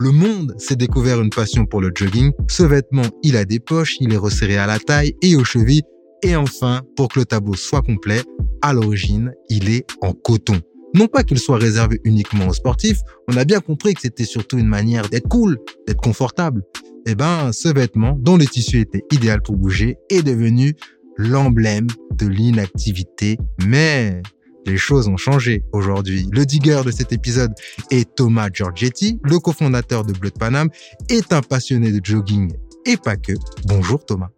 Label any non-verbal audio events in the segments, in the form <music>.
Le monde s'est découvert une passion pour le jogging. Ce vêtement, il a des poches, il est resserré à la taille et aux chevilles. Et enfin, pour que le tableau soit complet, à l'origine, il est en coton. Non pas qu'il soit réservé uniquement aux sportifs, on a bien compris que c'était surtout une manière d'être cool, d'être confortable. Eh ben, ce vêtement, dont le tissu était idéal pour bouger, est devenu l'emblème de l'inactivité. Mais les choses ont changé aujourd'hui. Le digger de cet épisode est Thomas Giorgetti, le cofondateur de Blood Panam, est un passionné de jogging et pas que. Bonjour Thomas.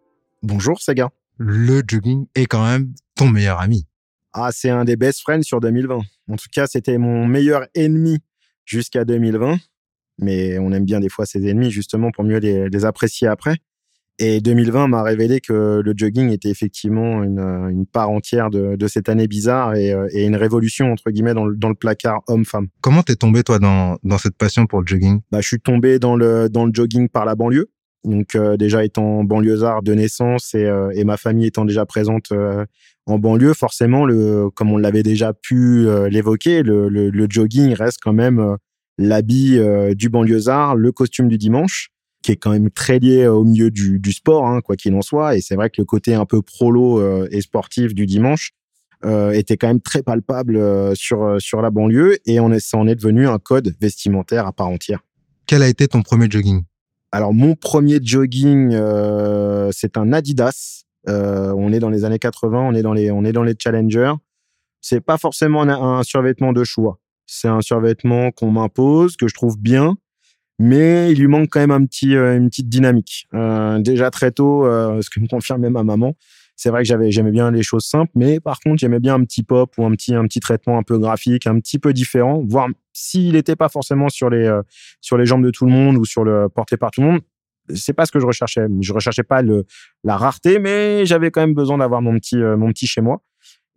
Bonjour Sega. Le jogging est quand même ton meilleur ami. Ah, c'est un des best friends sur 2020. En tout cas, c'était mon meilleur ennemi jusqu'à 2020. Mais on aime bien des fois ses ennemis justement pour mieux les, apprécier après. Et 2020 m'a révélé que le jogging était effectivement une, part entière de, cette année bizarre euh, et, une révolution entre guillemets dans le, placard homme-femme. Comment t'es tombé toi dans, cette passion pour le jogging? Bah, je suis tombé dans le dans le jogging par la banlieue. Donc euh, déjà étant banlieusard de naissance et, euh, et ma famille étant déjà présente en banlieue, forcément, le, comme on l'avait déjà pu euh, l'évoquer, le, le, jogging reste quand même euh, l'habit euh, du banlieusard, le costume du dimanche, qui est quand même très lié au milieu du, du sport, hein, quoi qu'il en soit. Et c'est vrai que le côté un peu prolo et sportif du dimanche était quand même très palpable sur sur la banlieue, et on est, ça en est devenu un code vestimentaire à part entière. Quel a été ton premier jogging? Alors mon premier jogging, c'est un Adidas euh, on est dans les années 80, on est dans les, on est dans les challengers. C'est pas forcément un, survêtement de choix. C'est un survêtement qu'on m'impose, que je trouve bien, mais il lui manque quand même un petit, euh, une petite dynamique. Euh, déjà très tôt, ce que me confirme même ma maman, c'est vrai que j'avais, j'aimais bien les choses simples, mais par contre, j'aimais bien un petit pop ou un petit, un petit traitement un peu graphique, un petit peu différent, voire s'il n'était pas forcément sur les, sur les jambes de tout le monde ou sur le porté par tout le monde, c'est pas ce que je recherchais. Je recherchais pas le, la rareté, mais j'avais quand même besoin d'avoir mon petit, euh, mon petit chez moi.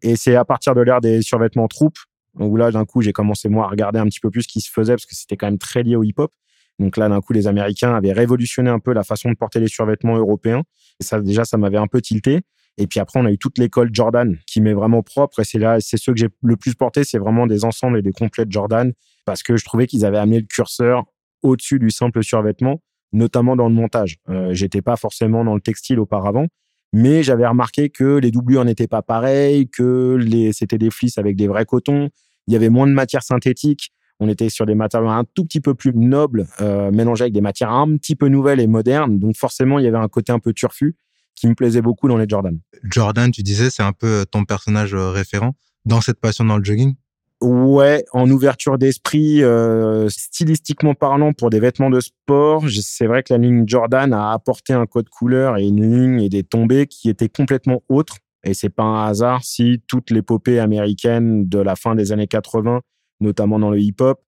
Et c'est à partir de l'ère des survêtements troupes où là, d'un coup, j'ai commencé moi à regarder un petit peu plus ce qui se faisait parce que c'était quand même très lié au hip-hop. Donc là, d'un coup, les Américains avaient révolutionné un peu la façon de porter les survêtements européens. Et ça, déjà, ça m'avait un peu tilté. Et puis après, on a eu toute l'école Jordan qui m'est vraiment propre. Et c'est là, c'est ceux que j'ai le plus porté, c'est vraiment des ensembles et des complets Jordan parce que je trouvais qu'ils avaient amené le curseur au-dessus du simple survêtement notamment dans le montage. Euh, J'étais pas forcément dans le textile auparavant, mais j'avais remarqué que les doublures n'étaient pas pareilles, que c'était des flisses avec des vrais cotons. Il y avait moins de matières synthétiques. On était sur des matériaux un tout petit peu plus nobles, euh, mélangés avec des matières un petit peu nouvelles et modernes. Donc forcément, il y avait un côté un peu turfu qui me plaisait beaucoup dans les Jordan. Jordan, tu disais, c'est un peu ton personnage euh, référent dans cette passion dans le jogging? Ouais, en ouverture d'esprit, euh, stylistiquement parlant, pour des vêtements de sport, c'est vrai que la ligne Jordan a apporté un code couleur et une ligne et des tombées qui étaient complètement autres. Et c'est pas un hasard si toute l'épopée américaine de la fin des années 80, notamment dans le hip-hop,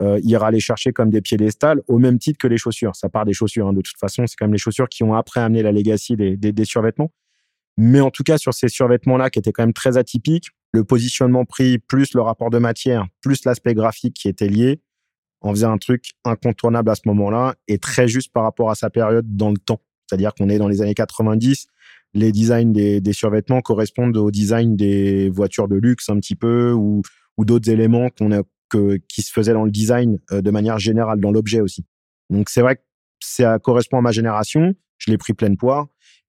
euh, ira les chercher comme des piédestals au même titre que les chaussures. Ça part des chaussures. Hein. De toute façon, c'est quand même les chaussures qui ont après amené la legacy des, des, survêtements. Mais en tout cas, sur ces survêtements-là, qui étaient quand même très atypiques, le positionnement pris, plus le rapport de matière, plus l'aspect graphique qui était lié, on faisait un truc incontournable à ce moment-là et très juste par rapport à sa période dans le temps. C'est-à-dire qu'on est dans les années 90, les designs des, des, survêtements correspondent au design des voitures de luxe un petit peu ou, ou d'autres éléments qu'on a, que, qui se faisaient dans le design euh, de manière générale, dans l'objet aussi. Donc c'est vrai que ça correspond à ma génération, je l'ai pris pleine poire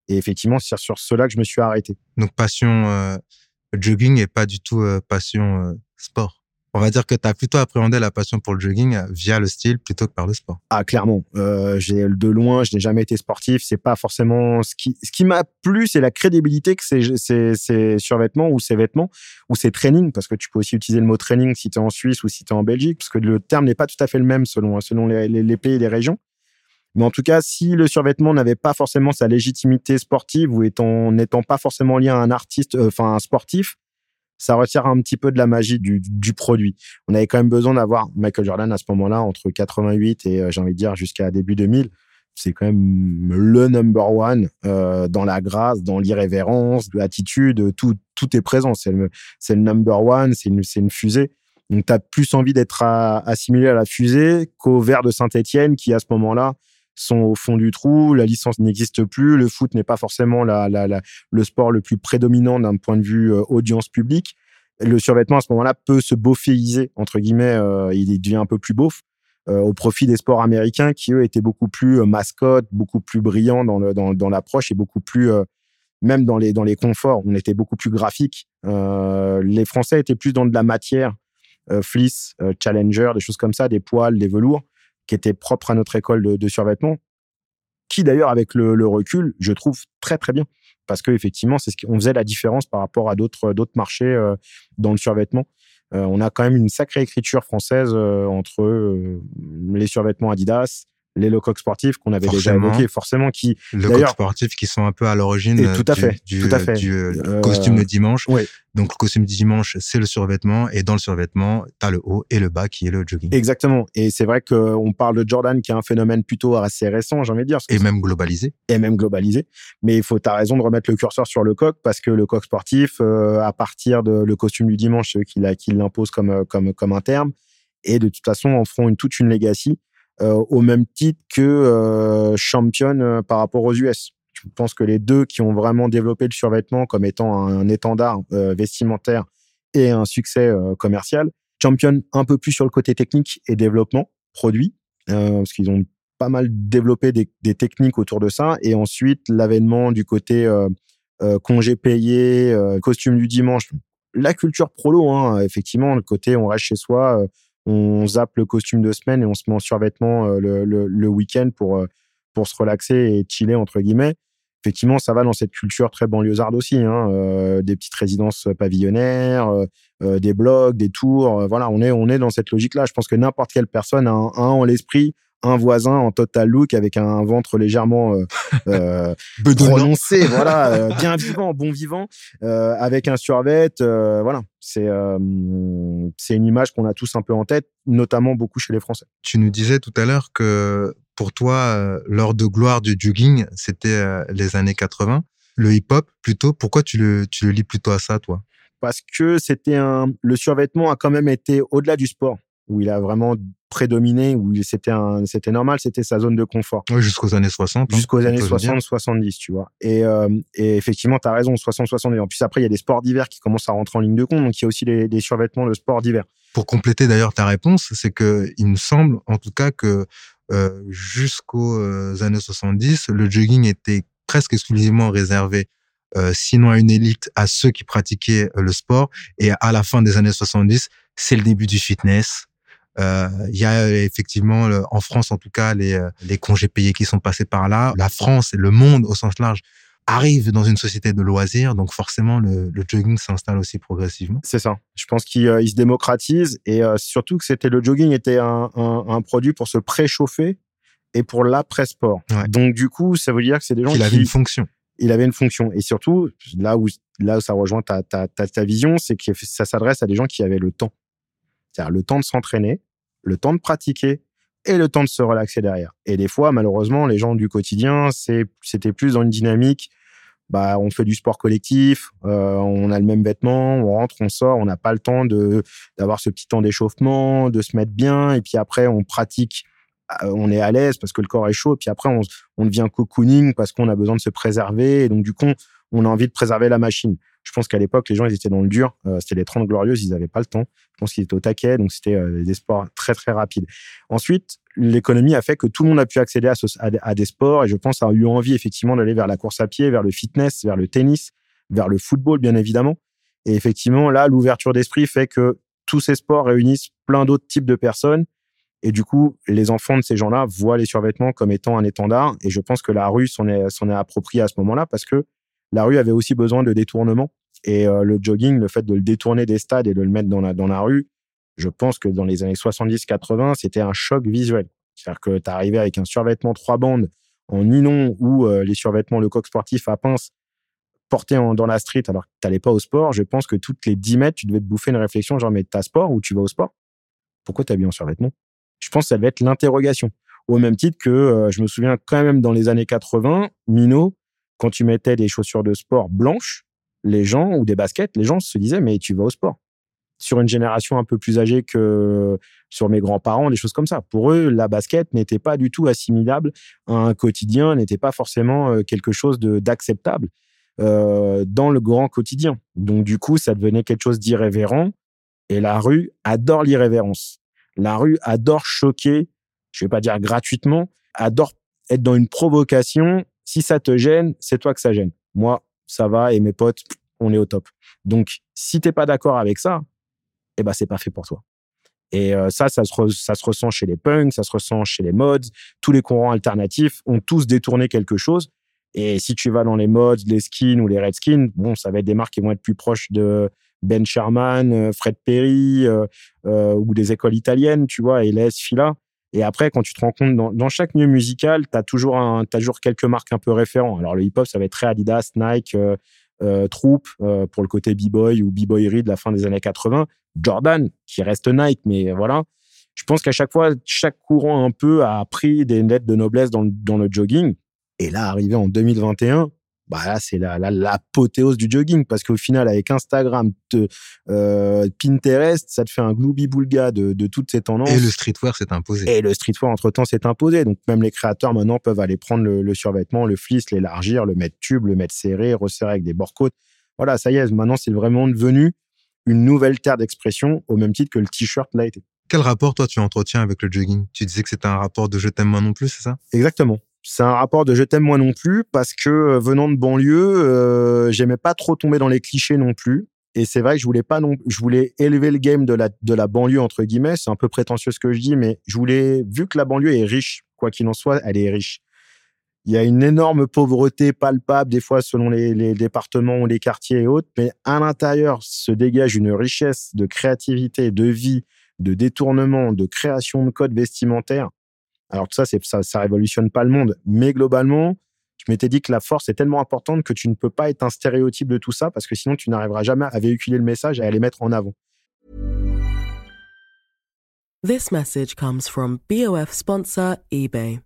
et effectivement c'est sur cela que je me suis arrêté. Donc passion euh, jogging et pas du tout euh, passion euh, sport on va dire que tu as plutôt appréhendé la passion pour le jogging via le style plutôt que par le sport. Ah clairement, euh, j'ai de loin, je n'ai jamais été sportif, c'est pas forcément ce qui m'a plu, c'est la crédibilité que ces ces survêtements ou ces vêtements ou ces trainings parce que tu peux aussi utiliser le mot training si tu es en Suisse ou si tu es en Belgique parce que le terme n'est pas tout à fait le même selon selon les, pays et les régions. Mais en tout cas, si le survêtement n'avait pas forcément sa légitimité sportive ou étant n'étant pas forcément lié à un artiste, euh, enfin un sportif, ça retire un petit peu de la magie du, du produit. On avait quand même besoin d'avoir Michael Jordan à ce moment-là, entre 88 et euh, j'ai envie de dire jusqu'à début 2000. C'est quand même le number one euh, dans la grâce, dans l'irrévérence, l'attitude, tout, tout est présent. C'est le, le number one, c'est une, une fusée. Donc, tu as plus envie d'être assimilé à la fusée qu'au verre de Saint-Etienne qui, à ce moment-là, sont au fond du trou, la licence n'existe plus, le foot n'est pas forcément le sport le plus prédominant d'un point de vue euh, audience publique. Le survêtement à ce moment-là peut se beauféiser entre guillemets, euh, il devient un peu plus beauf euh, au profit des sports américains qui eux étaient beaucoup plus mascottes, beaucoup plus brillants dans, dans l'approche et beaucoup plus même dans les dans les conforts, on était beaucoup plus graphique. les Français étaient plus dans de la matière, fleece, challenger, des choses comme ça, des poils, des velours qui était propre à notre école de, survêtement, qui d'ailleurs avec le, recul, je trouve très très bien parce que effectivement, c'est ce qu'on faisait la différence par rapport à d'autres marchés euh, dans le survêtement. Euh, on a quand même une sacrée écriture française euh, entre les survêtements Adidas, les Lecoq sportifs qu'on avait déjà évoqués, forcément qui Lecoq sportifs qui sont un peu à l'origine tout à fait, du, tout à fait. du euh, costume de dimanche. Donc le costume du dimanche, c'est le survêtement et dans le survêtement, tu as le haut et le bas qui est le jogging. Exactement. Et c'est vrai qu'on parle de Jordan qui est un phénomène plutôt assez récent, j'ai envie de dire. Et même globalisé. Et même globalisé. Mais il faut, t'as raison de remettre le curseur sur le coq parce que le coq sportif, euh, à partir de le costume du dimanche, ceux qui l'imposent comme, comme, comme un terme, et de toute façon en feront une, toute une legacy euh, au même titre que euh, championne euh, par rapport aux US. Je pense que les deux qui ont vraiment développé le survêtement comme étant un, étendard vestimentaire et un succès commercial, championne un peu plus sur le côté technique et développement produit, parce qu'ils ont pas mal développé des, techniques autour de ça. Et ensuite, l'avènement du côté euh, euh, congé payé, euh, costume du dimanche, la culture prolo, hein, effectivement, le côté on reste chez soi, on zappe le costume de semaine et on se met en survêtement euh, le, week-end pour, euh, pour se relaxer et chiller, entre guillemets. Effectivement, ça va dans cette culture très banlieusarde aussi, hein, euh, des petites résidences pavillonnaires, des blogs, des tours. voilà, on est, on est dans cette logique-là. Je pense que n'importe quelle personne a un en l'esprit un voisin en total look avec un ventre légèrement euh, <laughs> euh prononcé, <laughs> voilà, euh, bien vivant, bon vivant, euh, avec un survêt, euh, voilà. C'est c'est une image qu'on a tous un peu en tête, notamment beaucoup chez les Français. Tu nous disais tout à l'heure que pour toi, l'heure de gloire du jogging, c'était les années 80. Le hip-hop, plutôt, pourquoi tu le, tu le lis plutôt à ça, toi? Parce que c'était un, le survêtement a quand même été au-delà du sport où il a vraiment prédominé, où c'était normal, c'était sa zone de confort. Oui, jusqu'aux années 60. Hein, jusqu'aux années 60, 70, tu vois. Et, euh, et effectivement, tu as raison, 60, 70. En plus, après, il y a des sports d'hiver qui commencent à rentrer en ligne de compte, donc il y a aussi des, des survêtements de sport d'hiver. Pour compléter d'ailleurs ta réponse, c'est que il me semble, en tout cas, que euh, jusqu'aux euh, années 70, le jogging était presque exclusivement réservé euh, sinon à une élite, à ceux qui pratiquaient euh, le sport. Et à la fin des années 70, c'est le début du fitness, il y a effectivement, en France en tout cas, les, euh, les congés payés qui sont passés par là. La France et le monde au sens large arrive dans une société de loisirs, donc forcément le, le jogging s'installe aussi progressivement. C'est ça. Je pense qu'il euh, se démocratise et surtout que c'était le jogging était un, un, un produit pour se préchauffer et pour l'après-sport. Ouais. Donc du coup, ça veut dire que c'est des gens il qui avait une fonction. Il avait une fonction et surtout là où là où ça rejoint ta ta ta, ta vision, c'est que ça s'adresse à des gens qui avaient le temps. C'est-à-dire le temps de s'entraîner, le temps de pratiquer et le temps de se relaxer derrière. Et des fois, malheureusement, les gens du quotidien, c'était plus dans une dynamique. Bah, on fait du sport collectif, euh, on a le même vêtement, on rentre, on sort, on n'a pas le temps d'avoir ce petit temps d'échauffement, de se mettre bien, et puis après on pratique on est à l'aise parce que le corps est chaud, puis après on, on devient cocooning parce qu'on a besoin de se préserver, et donc du coup on a envie de préserver la machine. Je pense qu'à l'époque les gens ils étaient dans le dur, euh, c'était les 30 glorieuses, ils n'avaient pas le temps. Je pense qu'ils étaient au taquet, donc c'était euh, des sports très très rapides. Ensuite, l'économie a fait que tout le monde a pu accéder à, des sports et je pense a eu envie effectivement d'aller vers la course à pied, vers le fitness, vers le tennis, vers le football bien évidemment. Et effectivement là l'ouverture d'esprit fait que tous ces sports réunissent plein d'autres types de personnes et du coup, les enfants de ces gens-là voient les survêtements comme étant un étendard. Et je pense que la rue s'en est appropriée à ce moment-là parce que la rue avait aussi besoin de détournement. Et euh, le jogging, le fait de le détourner des stades et de le mettre dans la, dans la rue, je pense que dans les années 70-80, c'était un choc visuel. C'est-à-dire que tu arrivais avec un survêtement trois bandes en nylon ou euh, les survêtements le coq sportif à pince portés dans la street alors que tu pas au sport. Je pense que toutes les 10 mètres, tu devais te bouffer une réflexion genre, mais t'as sport ou tu vas au sport? Pourquoi bien en survêtement? Je pense que ça va être l'interrogation. Au même titre que euh, je me souviens quand même dans les années 80, Mino, quand tu mettais des chaussures de sport blanches, les gens, ou des baskets, les gens se disaient, mais tu vas au sport. Sur une génération un peu plus âgée que sur mes grands-parents, des choses comme ça. Pour eux, la basket n'était pas du tout assimilable à un quotidien, n'était pas forcément euh, quelque chose d'acceptable euh, dans le grand quotidien. Donc, du coup, ça devenait quelque chose d'irrévérent. Et la rue adore l'irrévérence. La rue adore choquer, je vais pas dire gratuitement, adore être dans une provocation. Si ça te gêne, c'est toi que ça gêne. Moi, ça va et mes potes, on est au top. Donc, si t'es pas d'accord avec ça, eh ben c'est pas fait pour toi. Et euh, ça, ça se, ressent chez les punks, ça se ressent chez les mods. Tous les courants alternatifs ont tous détourné quelque chose. Et si tu vas dans les mods, les skins ou les redskins, bon, ça va être des marques qui vont être plus proches de ben Sherman, euh, Fred Perry euh, ou des écoles italiennes, tu vois, les Fila. Et après, quand tu te rends compte, dans, chaque milieu musical, tu as, toujours toujours quelques marques un peu référents. Alors, le hip-hop, ça va être très Adidas, Nike, euh, Troop pour le côté b-boy ou b-boyerie de la fin des années 80. Jordan, qui reste Nike, mais voilà. Je pense qu'à chaque fois, chaque courant un peu a pris des lettres de noblesse dans, dans le jogging. Et là, arrivé en 2021, bah là c'est la l'apothéose du jogging parce qu'au final avec Instagram, euh, Pinterest, ça te fait un glooby boulga de, de toutes ces tendances. Et le streetwear s'est imposé. Et le streetwear entre temps s'est imposé. Donc même les créateurs maintenant peuvent aller prendre le, survêtement, le fleece, l'élargir, le mettre tube, le mettre serré, resserrer avec des bords-côtes. Voilà, ça y est, maintenant c'est vraiment devenu une nouvelle terre d'expression au même titre que le t-shirt l'a été. Quel rapport toi tu entretiens avec le jogging? Tu disais que c'était un rapport de je t'aime moi non plus, c'est ça? Exactement c'est un rapport de je t'aime moi non plus parce que euh, venant de banlieue, euh, j'aimais pas trop tomber dans les clichés non plus. Et c'est vrai que je voulais pas non, je voulais élever le game de la de la banlieue entre guillemets. C'est un peu prétentieux ce que je dis, mais je voulais vu que la banlieue est riche, quoi qu'il en soit, elle est riche. Il y a une énorme pauvreté palpable des fois selon les, les départements ou les quartiers et autres, mais à l'intérieur se dégage une richesse de créativité, de vie, de détournement, de création de codes vestimentaires alors tout ça, ça, ça révolutionne pas le monde, mais globalement, je m'étais dit que la force est tellement importante que tu ne peux pas être un stéréotype de tout ça parce que sinon tu n'arriveras jamais à véhiculer le message et à les mettre en avant. This message comes from BOF sponsor eBay.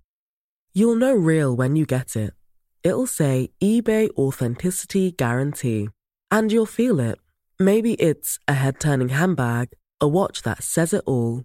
You'll know real when you get it. It'll say eBay authenticity guarantee and you'll feel it. Maybe it's a head-turning handbag, a watch that says it all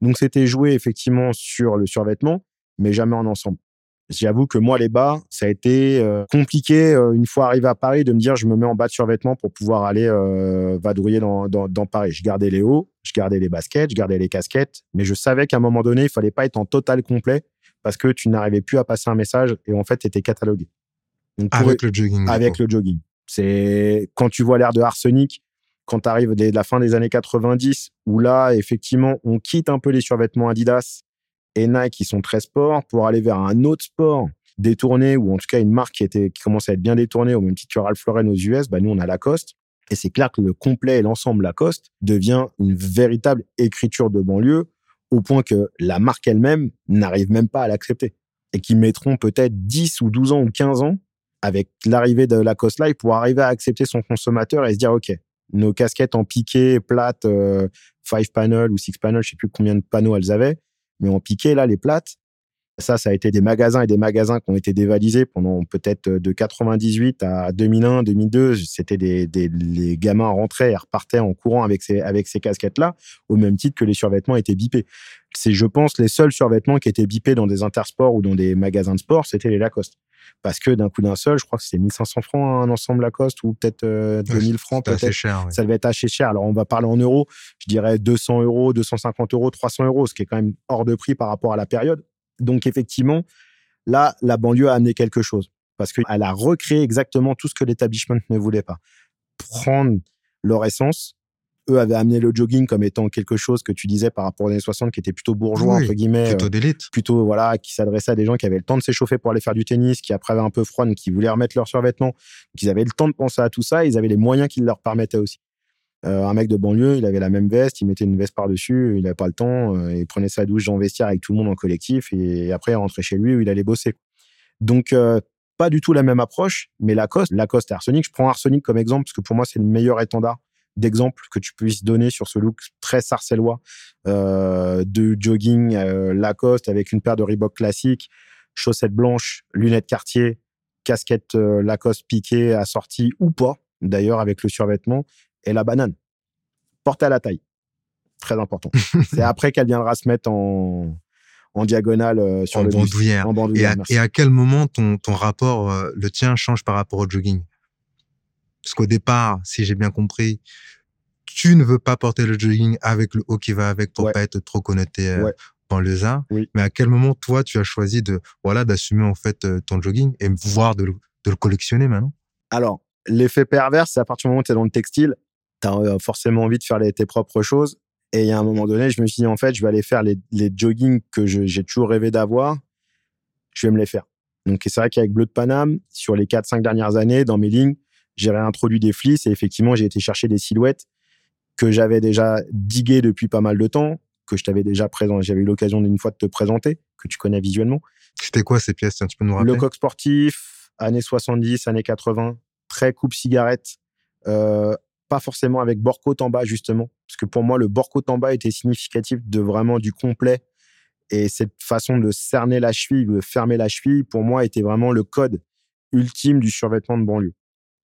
Donc c'était joué effectivement sur le survêtement, mais jamais en ensemble. J'avoue que moi, les bas, ça a été euh, compliqué euh, une fois arrivé à Paris de me dire je me mets en bas de survêtement pour pouvoir aller euh, vadrouiller dans, dans, dans, Paris. Je gardais les hauts, je gardais les baskets, je gardais les casquettes, mais je savais qu'à un moment donné, il fallait pas être en total complet parce que tu n'arrivais plus à passer un message et en fait, tu étais catalogué. avec le jogging. Avec le jogging. C'est quand tu vois l'air de arsenic, quand tu arrives de la fin des années 90, où là, effectivement, on quitte un peu les survêtements Adidas et Nike qui sont très sport pour aller vers un autre sport détourné, ou en tout cas une marque qui, était, qui commence à être bien détournée, au même titre que Ralph Lauren aux US, bah nous, on a Lacoste. Et c'est clair que le complet et l'ensemble Lacoste devient une véritable écriture de banlieue au point que la marque elle-même n'arrive même pas à l'accepter. Et qu'ils mettront peut-être 10 ou 12 ans ou 15 ans avec l'arrivée de la Lacoste Live pour arriver à accepter son consommateur et se dire, OK, nos casquettes en piqué, plate, 5 euh, five panel ou six panel, je sais plus combien de panneaux elles avaient, mais en piqué, là, les plates, ça, ça a été des magasins et des magasins qui ont été dévalisés pendant peut-être de 98 à 2001, 2002. C'était des, des, les gamins rentraient et repartaient en courant avec ces, avec ces casquettes-là, au même titre que les survêtements étaient bipés. C'est, je pense, les seuls survêtements qui étaient bipés dans des intersports ou dans des magasins de sport, c'était les Lacoste. Parce que d'un coup d'un seul, je crois que c'était 1500 francs un ensemble Lacoste ou peut-être 2000 euh, francs. Peut-être. cher. Ça devait être assez cher. Alors, on va parler en euros. Je dirais 200 euros, 250 euros, 300 euros, ce qui est quand même hors de prix par rapport à la période. Donc effectivement, là, la banlieue a amené quelque chose parce qu'elle a recréé exactement tout ce que l'établissement ne voulait pas. Prendre leur essence. Eux avaient amené le jogging comme étant quelque chose que tu disais par rapport aux années 60 qui était plutôt bourgeois, entre guillemets. Plutôt euh, d'élite. Plutôt, voilà, qui s'adressait à des gens qui avaient le temps de s'échauffer pour aller faire du tennis, qui après avaient un peu froid, qui voulaient remettre leurs survêtements. Qu'ils avaient le temps de penser à tout ça. Ils avaient les moyens qui leur permettaient aussi. Euh, un mec de banlieue, il avait la même veste, il mettait une veste par-dessus, il n'avait pas le temps, euh, il prenait sa douche dans le vestiaire avec tout le monde en collectif et après il rentrait chez lui où il allait bosser. Donc, euh, pas du tout la même approche, mais Lacoste, Lacoste et Arsenic, je prends Arsenic comme exemple parce que pour moi c'est le meilleur étendard d'exemple que tu puisses donner sur ce look très sarcellois de jogging Lacoste avec une paire de Reebok classiques, chaussettes blanches, lunettes Cartier, casquette Lacoste piquée assortie ou pas, d'ailleurs avec le survêtement, et la banane. Portée à la taille. Très important. <laughs> c'est après qu'elle viendra se mettre en, en diagonale euh, sur en le bandoulière. En et, à, et, à, quel moment ton, ton rapport, euh, le tien, change par rapport au jogging? Parce qu'au départ, si j'ai bien compris, tu ne veux pas porter le jogging avec le haut qui va avec pour pas être trop connoté euh, dans le za. Mais à quel moment, toi, tu as choisi de voilà d'assumer en fait ton jogging et voire de le, de le collectionner maintenant? Alors, l'effet pervers, c'est à partir du moment où tu es dans le textile, tu as euh, forcément envie de faire les, tes propres choses. Et il y a un moment donné, je me suis dit, en fait, je vais aller faire les, les joggings que j'ai toujours rêvé d'avoir. Je vais me les faire. Donc, c'est vrai qu'avec Bleu de Paname, sur les 4-5 dernières années, dans mes lignes, j'ai réintroduit des fleeces et effectivement, j'ai été chercher des silhouettes que j'avais déjà diguées depuis pas mal de temps, que je t'avais déjà présenté. J'avais eu l'occasion d'une fois de te présenter, que tu connais visuellement. C'était quoi ces pièces? Tu peux nous rappeler? Le coq sportif, années 70, années 80, très coupe cigarette, euh, pas forcément avec en bas justement, parce que pour moi le en bas était significatif de vraiment du complet et cette façon de cerner la cheville, de fermer la cheville, pour moi était vraiment le code ultime du survêtement de banlieue.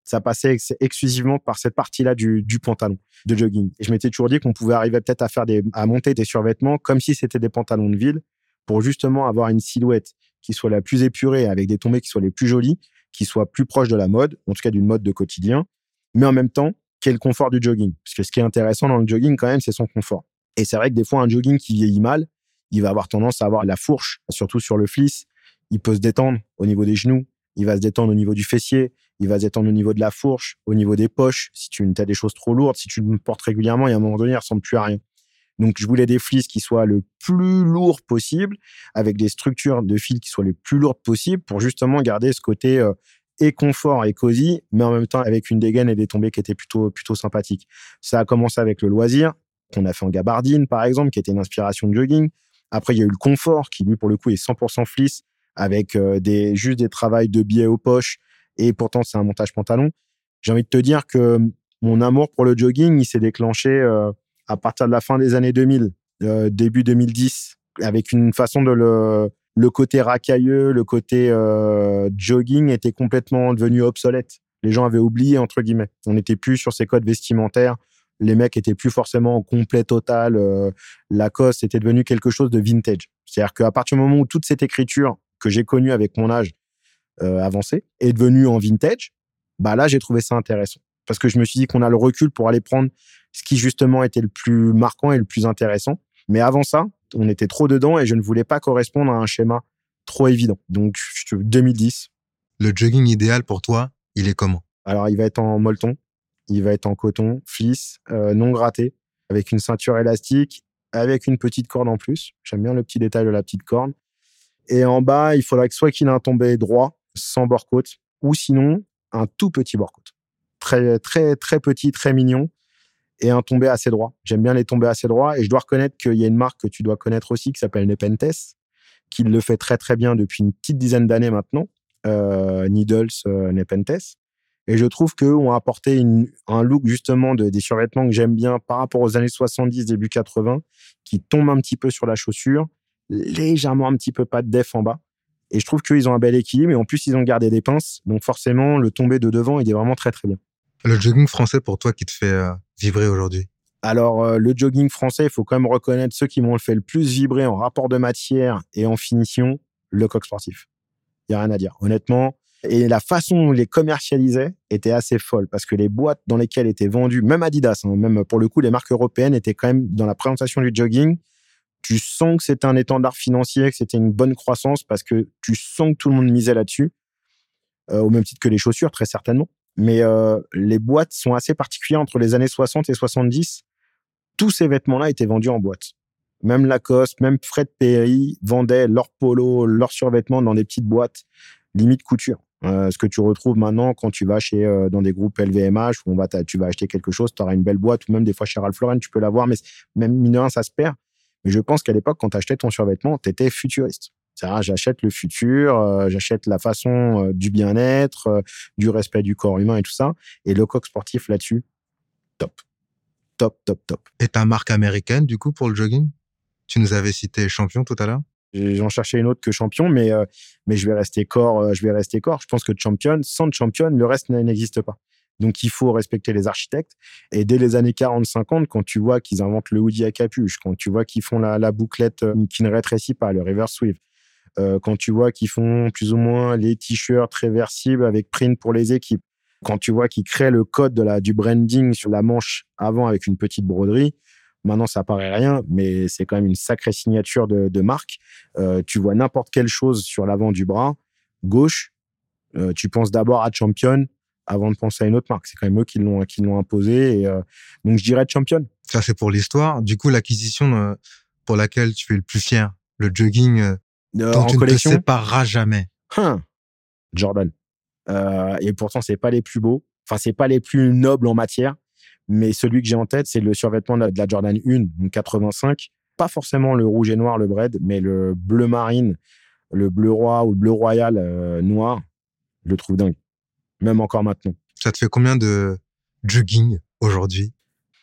Ça passait exclusivement par cette partie-là du, pantalon de jogging. Et je m'étais toujours dit qu'on pouvait arriver peut-être à faire à monter des survêtements comme si c'était des pantalons de ville pour justement avoir une silhouette qui soit la plus épurée avec des tombées qui soient les plus jolies, qui soient plus proches de la mode, en tout cas d'une mode de quotidien, mais en même temps qui est le confort du jogging. Parce que ce qui est intéressant dans le jogging, quand même, c'est son confort. Et c'est vrai que des fois, un jogging qui vieillit mal, il va avoir tendance à avoir la fourche, surtout sur le fleece. Il peut se détendre au niveau des genoux, il va se détendre au niveau du fessier, il va se détendre au niveau de la fourche, au niveau des poches. Si tu as des choses trop lourdes, si tu le portes régulièrement, il y a un moment donné, il ressemble plus à rien. Donc, je voulais des fleeces qui soient le plus lourds possible, avec des structures de fils qui soient les plus lourdes possibles, pour justement garder ce côté euh, et confort et cosy, mais en même temps avec une dégaine et des tombées qui étaient plutôt, plutôt sympathiques. Ça a commencé avec le loisir, qu'on a fait en gabardine, par exemple, qui était une inspiration de jogging. Après, il y a eu le confort, qui lui, pour le coup, est 100% fleece, avec euh, des, juste des travails de billets aux poches, et pourtant, c'est un montage pantalon. J'ai envie de te dire que mon amour pour le jogging, il s'est déclenché euh, à partir de la fin des années 2000, euh, début 2010, avec une façon de le, le côté racailleux, le côté euh, jogging était complètement devenu obsolète. Les gens avaient oublié entre guillemets. On n'était plus sur ces codes vestimentaires. Les mecs étaient plus forcément en complet total. Euh, Lacoste était devenu quelque chose de vintage. C'est-à-dire qu'à partir du moment où toute cette écriture que j'ai connue avec mon âge euh, avancé est devenue en vintage, bah là j'ai trouvé ça intéressant parce que je me suis dit qu'on a le recul pour aller prendre ce qui justement était le plus marquant et le plus intéressant. Mais avant ça, on était trop dedans et je ne voulais pas correspondre à un schéma trop évident. Donc, 2010. Le jogging idéal pour toi, il est comment? Alors, il va être en molleton, il va être en coton, fleece, euh, non gratté, avec une ceinture élastique, avec une petite corde en plus. J'aime bien le petit détail de la petite corde. Et en bas, il faudra que soit qu'il ait un tombé droit, sans bord-côte, ou sinon un tout petit bord-côte. Très, très, très petit, très mignon. Et un tombé assez droit. J'aime bien les tombés assez droits et je dois reconnaître qu'il y a une marque que tu dois connaître aussi qui s'appelle Nepenthes, qui le fait très très bien depuis une petite dizaine d'années maintenant. Euh, Needles, euh, Nepenthes. Et je trouve qu'eux ont apporté un look justement de, des survêtements que j'aime bien par rapport aux années 70, début 80, qui tombe un petit peu sur la chaussure, légèrement un petit peu pas de def en bas. Et je trouve qu'ils ont un bel équilibre et en plus ils ont gardé des pinces. Donc forcément, le tombé de devant, il est vraiment très très bien. Le jogging français pour toi qui te fait euh, vibrer aujourd'hui Alors euh, le jogging français, il faut quand même reconnaître ceux qui m'ont fait le plus vibrer en rapport de matière et en finition, le coq sportif. Il y a rien à dire. Honnêtement, et la façon dont on les commercialisait était assez folle parce que les boîtes dans lesquelles étaient vendues, même Adidas, hein, même pour le coup, les marques européennes étaient quand même dans la présentation du jogging. Tu sens que c'était un étendard financier, que c'était une bonne croissance parce que tu sens que tout le monde misait là-dessus, euh, au même titre que les chaussures, très certainement. Mais euh, les boîtes sont assez particulières entre les années 60 et 70. Tous ces vêtements-là étaient vendus en boîte. Même Lacoste, même Fred Perry vendaient leurs polos, leurs survêtements dans des petites boîtes, limite couture. Euh, ce que tu retrouves maintenant quand tu vas chez euh, dans des groupes LVMH où on va tu vas acheter quelque chose, tu auras une belle boîte ou même des fois chez Ralph Lauren, tu peux l'avoir, mais même mineur, ça se perd. Mais je pense qu'à l'époque, quand tu achetais ton survêtement, tu étais futuriste. J'achète le futur, euh, j'achète la façon du bien-être, du respect du corps humain et tout ça. Et le coq sportif là-dessus, top. Top, top, top. Et ta marque américaine, du coup, pour le jogging? Tu nous avais cité Champion tout à l'heure J'en cherchais une autre que champion, mais, euh, mais je vais rester corps. Euh, je vais rester corps. Je pense que champion, sans champion, le reste n'existe pas. Donc, il faut respecter les architectes. Et dès les années 40-50, quand tu vois qu'ils inventent le hoodie à capuche, quand tu vois qu'ils font la, la, bouclette euh, qui ne rétrécit pas, le reverse weave, euh, quand tu vois qu'ils font plus ou moins les t-shirts réversibles avec print pour les équipes, quand tu vois qu'ils créent le code du branding sur la manche avant avec une petite broderie, Maintenant, ça paraît rien, mais c'est quand même une sacrée signature de, marque. Euh, tu vois n'importe quelle chose sur l'avant du bras gauche, euh, tu penses d'abord à Champion avant de penser à une autre marque. C'est quand même eux qui l'ont imposé. Donc, je dirais Champion. Ça, c'est pour l'histoire. Du coup, l'acquisition pour laquelle tu es le plus fier, le jogging euh, dont tu collection, ne te sépareras jamais. Hein, Jordan. et pourtant, c'est pas les plus beaux. Enfin, c'est pas les plus nobles en matière. Mais celui que j'ai en tête, c'est le survêtement de la Jordan 1, donc 85. Pas forcément le rouge et noir, le bread, mais le bleu marine, le bleu roi ou le bleu royal euh, noir. Je le trouve dingue. Même encore maintenant. Ça te fait combien de jogging aujourd'hui?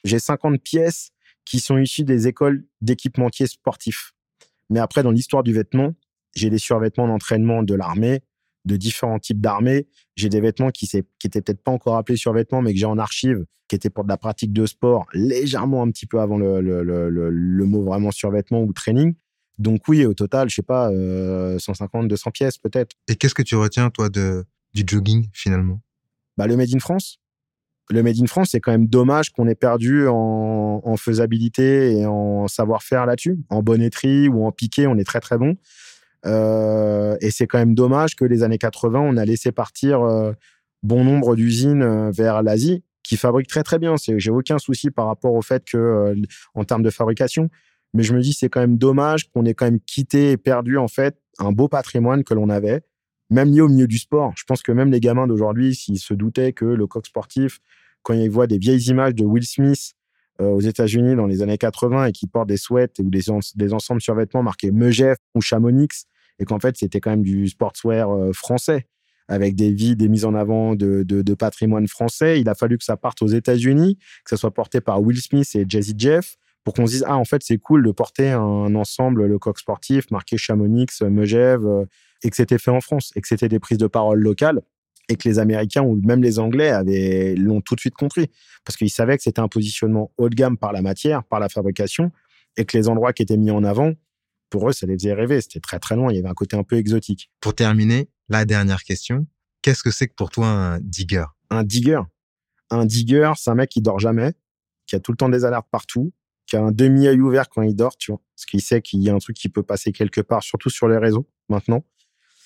J'ai 50 pièces qui sont issues des écoles d'équipementiers sportifs. Mais après, dans l'histoire du vêtement, j'ai des survêtements d'entraînement de l'armée, de différents types d'armées. J'ai des vêtements qui, qui étaient peut-être pas encore appelés survêtements, mais que j'ai en archive, qui étaient pour de la pratique de sport, légèrement un petit peu avant le, le, le, le mot vraiment survêtement ou training. Donc oui, au total, je sais pas, euh, 150, 200 pièces peut-être. Et qu'est-ce que tu retiens, toi, de, du jogging, finalement? Bah, Le Made in France. Le Made in France, c'est quand même dommage qu'on ait perdu en, faisabilité et en savoir-faire là-dessus. En bonnetterie ou en piqué, on est très très bon. Euh, et c'est quand même dommage que les années 80, on a laissé partir euh, bon nombre d'usines euh, vers l'Asie qui fabriquent très très bien. J'ai aucun souci par rapport au fait que, euh, en termes de fabrication, mais je me dis c'est quand même dommage qu'on ait quand même quitté et perdu en fait un beau patrimoine que l'on avait, même lié au milieu du sport. Je pense que même les gamins d'aujourd'hui, s'ils se doutaient que le coq sportif, quand ils voient des vieilles images de Will Smith euh, aux États-Unis dans les années 80 et qui portent des sweats ou des, des ensembles survêtements marqués Megef ou Chamonix et qu'en fait c'était quand même du sportswear euh, français avec des vies, des mises en avant de, de, de, patrimoine français. Il a fallu que ça parte aux États-Unis, que ça soit porté par Will Smith et Jazzy Jeff pour qu'on se dise ah en fait c'est cool de porter un ensemble le coq sportif marqué Chamonix, Megève euh, et que c'était fait en France et que c'était des prises de parole locales et que les Américains ou même les Anglais avaient l'ont tout de suite compris. Parce qu'ils savaient que c'était un positionnement haut de gamme par la matière, par la fabrication et que les endroits qui étaient mis en avant pour eux ça les faisait rêver, c'était très très loin, il y avait un côté un peu exotique. Pour terminer, la dernière question, qu'est-ce que c'est que pour toi un digger? Un digger, un digger, c'est un mec qui dort jamais, qui a tout le temps des alertes partout, qui a un demi-œil ouvert quand il dort, tu vois, parce qu'il sait qu'il y a un truc qui peut passer quelque part, surtout sur les réseaux maintenant.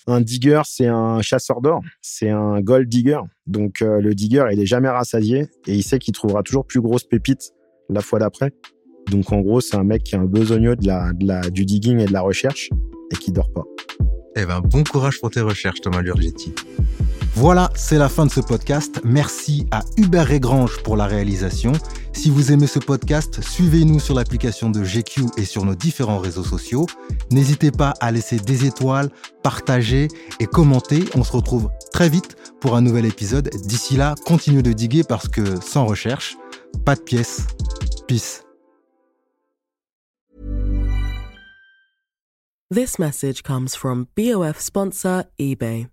Un digger, c'est un chasseur d'or, c'est un gold digger. Donc euh, le digger, il est jamais rassasié et il sait qu'il trouvera toujours plus grosse pépite la fois d'après. Donc en gros, c'est un mec qui a un besogneux du digging et de la recherche et qui dort pas. Eh ben, bon courage pour tes recherches, Thomas Lurgetti. Voilà, c'est la fin de ce podcast. Merci à Hubert Régrange pour la réalisation. Si vous aimez ce podcast, suivez-nous sur l'application de GQ et sur nos différents réseaux sociaux. N'hésitez pas à laisser des étoiles, partager et commenter. On se retrouve très vite pour un nouvel épisode. D'ici là, continuez de diguer parce que sans recherche, pas de pièces. Peace. This message comes from BOF sponsor eBay.